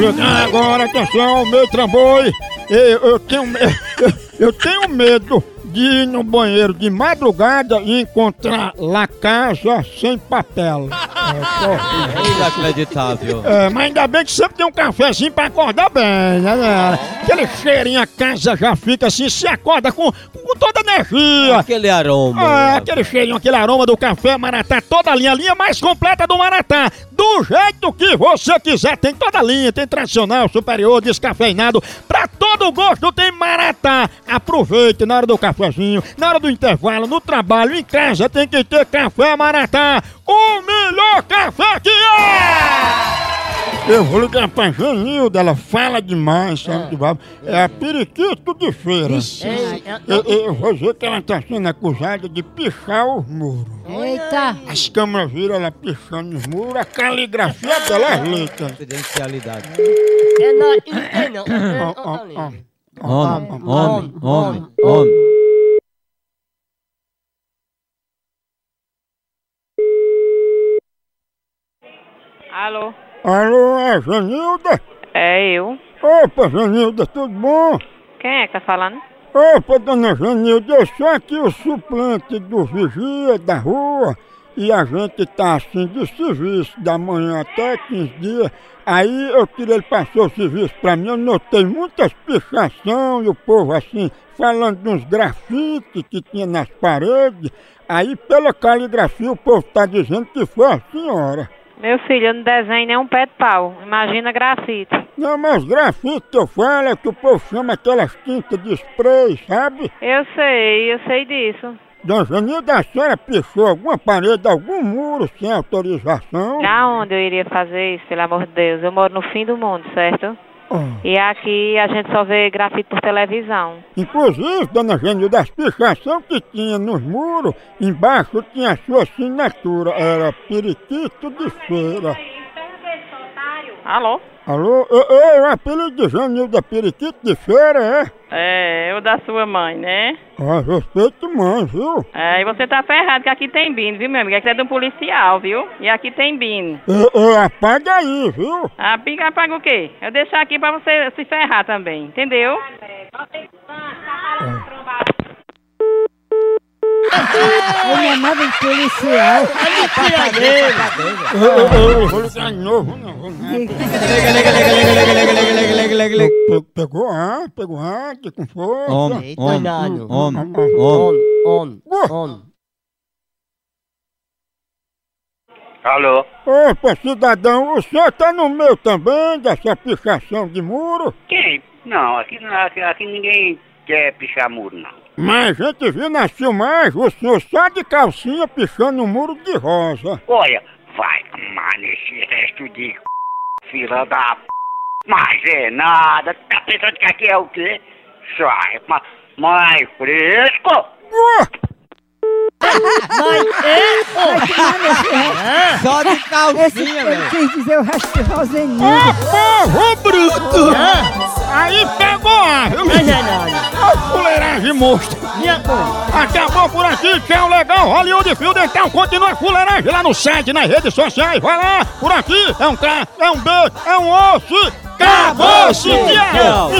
Ligar agora, atenção, meu trambolho. Eu, eu tenho, me- eu tenho medo de ir no banheiro de madrugada e encontrar lá casa sem papel. É, É inacreditável. é, mas ainda bem que sempre tem um cafezinho pra acordar bem, né? né? Aquele cheirinho, a casa já fica assim, se acorda com, com toda energia. Aquele aroma. Ah, aquele cheirinho, aquele aroma do café Maratá, toda a linha, a linha mais completa do Maratá. Do jeito que você quiser, tem toda a linha, tem tradicional, superior, descafeinado, pra todo gosto tem Maratá. Aproveite na hora do cafezinho, na hora do intervalo, no trabalho, em casa, tem que ter café Maratá. O melhor café que é! Eu vou ligar pra Janilda, ela fala demais, sabe? de É a periquito de feira. Eu, eu vou dizer que ela tá sendo acusada de pichar os muros. Eita! As câmeras viram ela pichando os muros, a caligrafia dela é letras. Confidencialidade. É não, não, ó. Homem, homem, homem, homem. Alô? Alô, é Janilda? É eu. Opa, Janilda, tudo bom? Quem é que tá falando? Opa, dona Janilda, eu sou aqui o suplente do vigia da rua e a gente tá assim de serviço da manhã até 15 dias. Aí eu queria ele passou o serviço pra mim, eu notei muitas pichação e o povo assim, falando de uns grafites que tinha nas paredes. Aí pela caligrafia o povo tá dizendo que foi a senhora. Meu filho, eu não desenho nem um pé de pau. Imagina grafite. Não, mas grafite que eu falo é que o povo chama aquelas tintas de spray, sabe? Eu sei, eu sei disso. Dona Janilda, a senhora pichou alguma parede, algum muro sem autorização? Aonde eu iria fazer isso, pelo amor de Deus? Eu moro no fim do mundo, certo? Ah. E aqui a gente só vê grafite por televisão. Inclusive, dona Janilda, as pichação que tinha nos muros, embaixo tinha a sua assinatura, era periquito de feira. Alô? Alô? Ei, ei, o apelido de Janilda é periquito de feira, é? É, eu da sua mãe, né? Ah, respeito mãe, viu? É, e você tá ferrado que aqui tem bino, viu, meu amigo? Aqui é de um policial, viu? E aqui tem bino. Ei, ei, apaga aí, viu? A pica paga o quê? Eu deixar aqui pra você se ferrar também, entendeu? Ele é nada de policial. Ei, ei, ei, vou ligar de novo, não, vou Pegou ar, pegou ar, que com força. Homem, homem, homem, Homem, homem. Alô? Opa, cidadão, o senhor tá no meio também dessa pichação de muro? Quem? Não, aqui, aqui, aqui ninguém quer pichar muro, não. Mas a gente viu na filmagem o senhor só de calcinha pichando um muro de rosa. Olha, vai tomar nesse resto de c... fila da p... Mas é nada, tá pensando que aqui é o quê? Sai, ma- mais fresco? Uh, Só de calcinha, velho. quis dizer o resto de Roseninho. Ô povo bruto! Aí pegou ar, viu? Mas é nada. Ô fuleiragem monstro! Acabou por aqui, tchau, legal, Hollywood Fio Dental, continua a fuleiragem lá no site, nas redes sociais, vai lá, por aqui, é um K, é um B, é um osso, acabou-se. Então,